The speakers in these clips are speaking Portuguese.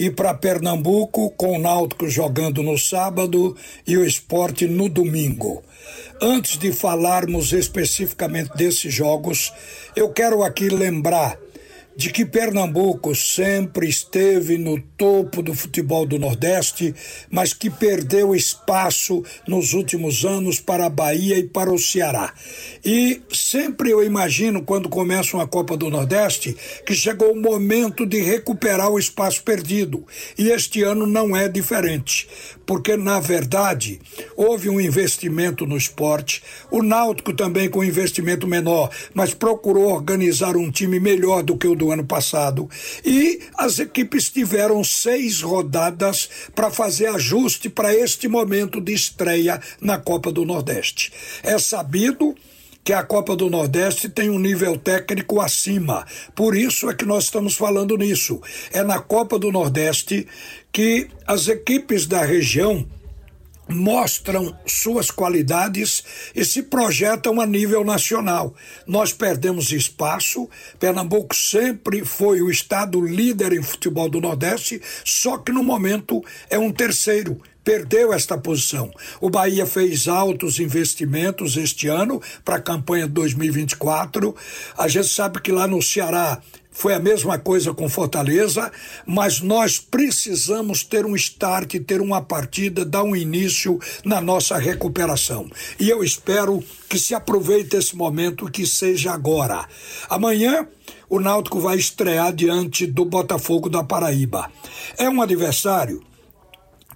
E para Pernambuco, com o Náutico jogando no sábado e o esporte no domingo. Antes de falarmos especificamente desses jogos, eu quero aqui lembrar de que Pernambuco sempre esteve no topo do futebol do Nordeste, mas que perdeu espaço nos últimos anos para a Bahia e para o Ceará. E sempre eu imagino, quando começa uma Copa do Nordeste, que chegou o momento de recuperar o espaço perdido. E este ano não é diferente, porque, na verdade, houve um investimento no esporte, o Náutico também com investimento menor, mas procurou organizar um time melhor do que o do ano passado. E as equipes tiveram seis rodadas para fazer ajuste para este momento de estreia na Copa do Nordeste. É sabido que a Copa do Nordeste tem um nível técnico acima. Por isso é que nós estamos falando nisso. É na Copa do Nordeste que as equipes da região mostram suas qualidades e se projetam a nível nacional. Nós perdemos espaço, Pernambuco sempre foi o estado líder em futebol do Nordeste, só que no momento é um terceiro perdeu esta posição. O Bahia fez altos investimentos este ano para a campanha de 2024. A gente sabe que lá no Ceará foi a mesma coisa com Fortaleza, mas nós precisamos ter um start, ter uma partida, dar um início na nossa recuperação. E eu espero que se aproveite esse momento, que seja agora. Amanhã o Náutico vai estrear diante do Botafogo da Paraíba. É um adversário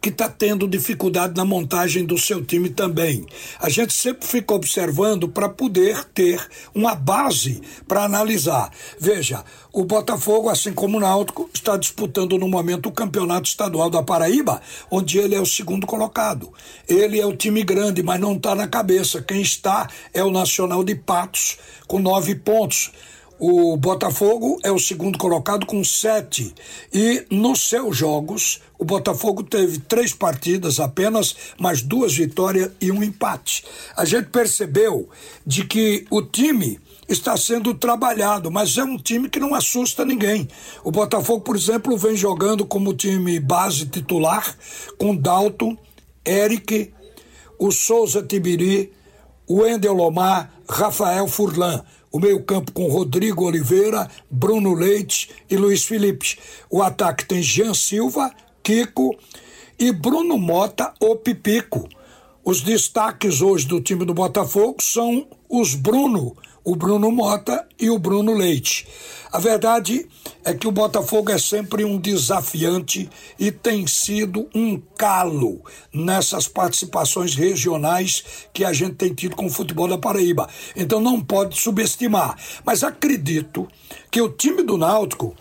que está tendo dificuldade na montagem do seu time também. A gente sempre fica observando para poder ter uma base para analisar. Veja, o Botafogo, assim como o Náutico, está disputando no momento o campeonato estadual da Paraíba, onde ele é o segundo colocado. Ele é o time grande, mas não está na cabeça. Quem está é o Nacional de Patos, com nove pontos. O Botafogo é o segundo colocado com sete. E nos seus jogos, o Botafogo teve três partidas apenas, mas duas vitórias e um empate. A gente percebeu de que o time está sendo trabalhado, mas é um time que não assusta ninguém. O Botafogo, por exemplo, vem jogando como time base titular, com Dalton, Eric, o Souza Tibiri, o Wendel Lomar, Rafael Furlan o meio-campo com Rodrigo Oliveira, Bruno Leite e Luiz Felipe. O ataque tem Jean Silva, Kiko e Bruno Mota, o Pipico. Os destaques hoje do time do Botafogo são os Bruno, o Bruno Mota e o Bruno Leite. A verdade é que o Botafogo é sempre um desafiante e tem sido um calo nessas participações regionais que a gente tem tido com o futebol da Paraíba. Então não pode subestimar. Mas acredito que o time do Náutico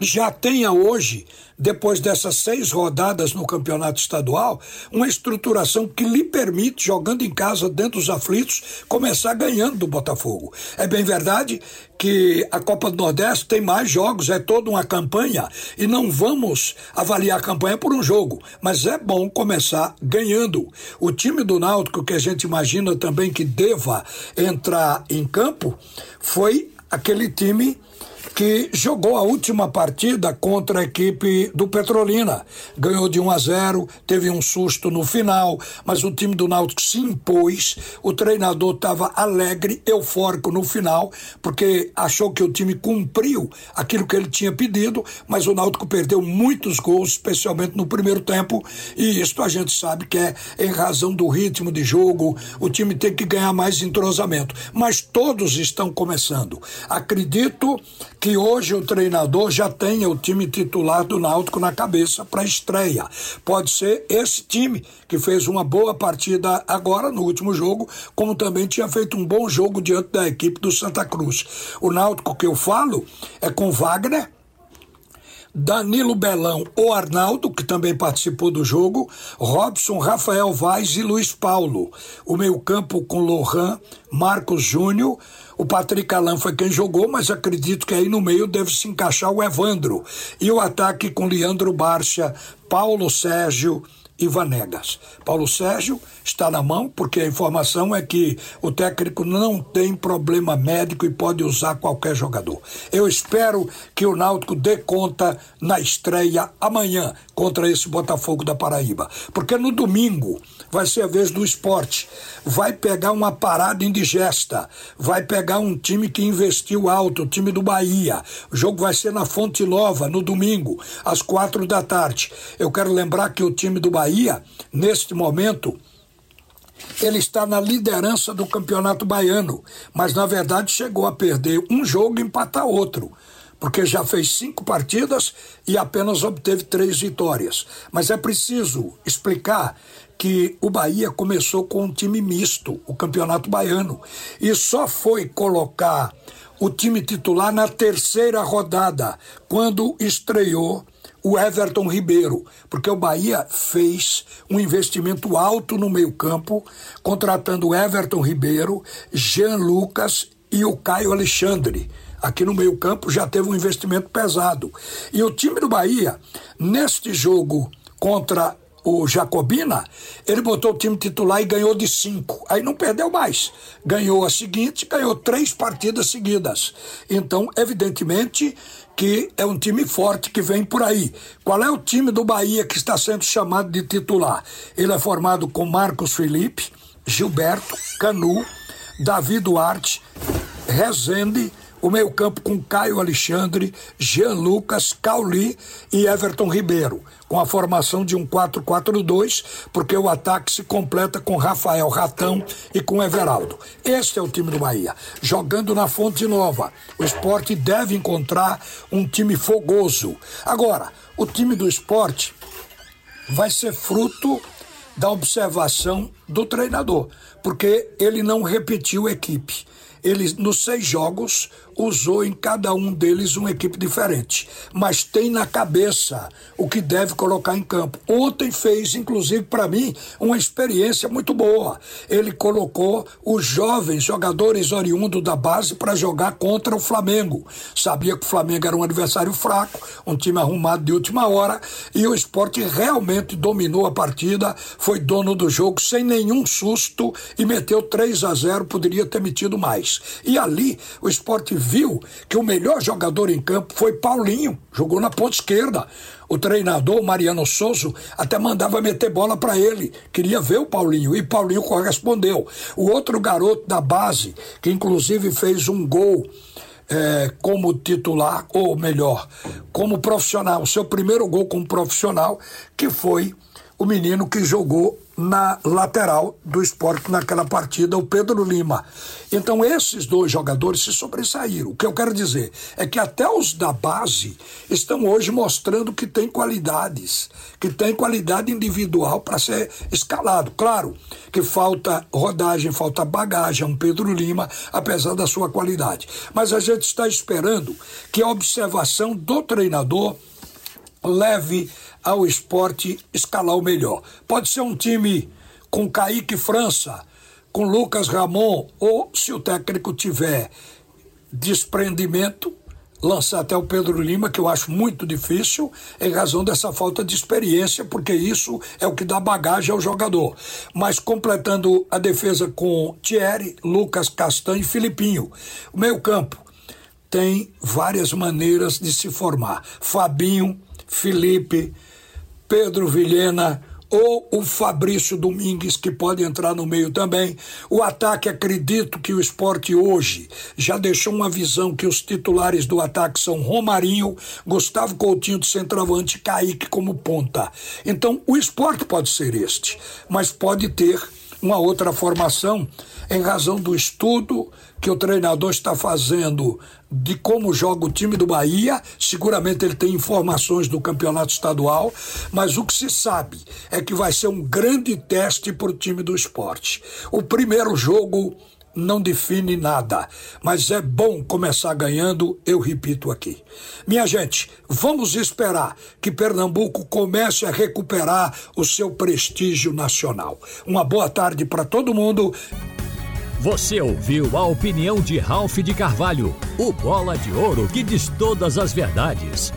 já tenha hoje, depois dessas seis rodadas no campeonato estadual, uma estruturação que lhe permite, jogando em casa dentro dos aflitos, começar ganhando do Botafogo. É bem verdade que a Copa do Nordeste tem mais jogos, é toda uma campanha, e não vamos avaliar a campanha por um jogo, mas é bom começar ganhando. O time do Náutico, que a gente imagina também que deva entrar em campo, foi aquele time que jogou a última partida contra a equipe do Petrolina. Ganhou de 1 a 0, teve um susto no final, mas o time do Náutico se impôs. O treinador estava alegre, eufórico no final, porque achou que o time cumpriu aquilo que ele tinha pedido, mas o Náutico perdeu muitos gols, especialmente no primeiro tempo, e isso a gente sabe que é em razão do ritmo de jogo, o time tem que ganhar mais entrosamento. Mas todos estão começando. Acredito que hoje o treinador já tenha o time titular do Náutico na cabeça para estreia. Pode ser esse time que fez uma boa partida agora no último jogo, como também tinha feito um bom jogo diante da equipe do Santa Cruz. O Náutico que eu falo é com Wagner, Danilo Belão, o Arnaldo, que também participou do jogo, Robson, Rafael Vaz e Luiz Paulo. O meio-campo com Lohan, Marcos Júnior, O Patrick Alain foi quem jogou, mas acredito que aí no meio deve se encaixar o Evandro. E o ataque com Leandro Barcia, Paulo Sérgio e Vanegas. Paulo Sérgio está na mão, porque a informação é que o técnico não tem problema médico e pode usar qualquer jogador. Eu espero que o Náutico dê conta na estreia amanhã contra esse Botafogo da Paraíba, porque no domingo vai ser a vez do esporte. Vai pegar uma parada indigesta, vai pegar um time que investiu alto, o time do Bahia. O jogo vai ser na Fonte Nova, no domingo, às quatro da tarde. Eu quero lembrar que o time do Bahia, neste momento, ele está na liderança do campeonato baiano, mas na verdade chegou a perder um jogo e empatar outro porque já fez cinco partidas e apenas obteve três vitórias. Mas é preciso explicar que o Bahia começou com um time misto, o Campeonato Baiano, e só foi colocar o time titular na terceira rodada, quando estreou o Everton Ribeiro, porque o Bahia fez um investimento alto no meio-campo, contratando o Everton Ribeiro, Jean Lucas e o Caio Alexandre. Aqui no meio-campo já teve um investimento pesado. E o time do Bahia, neste jogo contra o Jacobina, ele botou o time titular e ganhou de cinco. Aí não perdeu mais. Ganhou a seguinte, ganhou três partidas seguidas. Então, evidentemente que é um time forte que vem por aí. Qual é o time do Bahia que está sendo chamado de titular? Ele é formado com Marcos Felipe, Gilberto, Canu, Davi Duarte, Rezende, o meio-campo com Caio Alexandre, Jean Lucas, Cauli e Everton Ribeiro, com a formação de um 4-4-2, porque o ataque se completa com Rafael Ratão e com Everaldo. Este é o time do Bahia. Jogando na Fonte Nova, o esporte deve encontrar um time fogoso. Agora, o time do esporte vai ser fruto da observação do treinador, porque ele não repetiu equipe ele, nos seis jogos, usou em cada um deles uma equipe diferente, mas tem na cabeça o que deve colocar em campo. Ontem fez, inclusive, para mim, uma experiência muito boa. Ele colocou os jovens jogadores oriundos da base para jogar contra o Flamengo. Sabia que o Flamengo era um adversário fraco, um time arrumado de última hora, e o esporte realmente dominou a partida, foi dono do jogo sem nenhum susto e meteu 3 a 0, poderia ter metido mais. E ali o esporte viu que o melhor jogador em campo foi Paulinho, jogou na ponta esquerda. O treinador, Mariano Souza, até mandava meter bola para ele, queria ver o Paulinho, e Paulinho correspondeu. O outro garoto da base, que inclusive fez um gol é, como titular, ou melhor, como profissional, o seu primeiro gol como profissional, que foi o menino que jogou na lateral do esporte naquela partida, o Pedro Lima. Então, esses dois jogadores se sobressaíram. O que eu quero dizer é que até os da base estão hoje mostrando que tem qualidades, que tem qualidade individual para ser escalado. Claro que falta rodagem, falta bagagem, um Pedro Lima, apesar da sua qualidade. Mas a gente está esperando que a observação do treinador leve ao esporte escalar o melhor. Pode ser um time com Kaique França, com Lucas Ramon, ou se o técnico tiver desprendimento, lançar até o Pedro Lima, que eu acho muito difícil, em razão dessa falta de experiência, porque isso é o que dá bagagem ao jogador. Mas completando a defesa com Thierry, Lucas Castanho e Filipinho. O meio campo tem várias maneiras de se formar. Fabinho, Felipe, Pedro Vilhena ou o Fabrício Domingues, que pode entrar no meio também. O ataque, acredito que o esporte hoje já deixou uma visão que os titulares do ataque são Romarinho, Gustavo Coutinho de centroavante e Kaique como ponta. Então, o esporte pode ser este, mas pode ter uma outra formação em razão do estudo que o treinador está fazendo de como joga o time do Bahia. Seguramente ele tem informações do campeonato estadual, mas o que se sabe é que vai ser um grande teste para o time do esporte. O primeiro jogo não define nada, mas é bom começar ganhando, eu repito aqui. Minha gente, vamos esperar que Pernambuco comece a recuperar o seu prestígio nacional. Uma boa tarde para todo mundo. Você ouviu a opinião de Ralph de Carvalho, o bola de ouro que diz todas as verdades.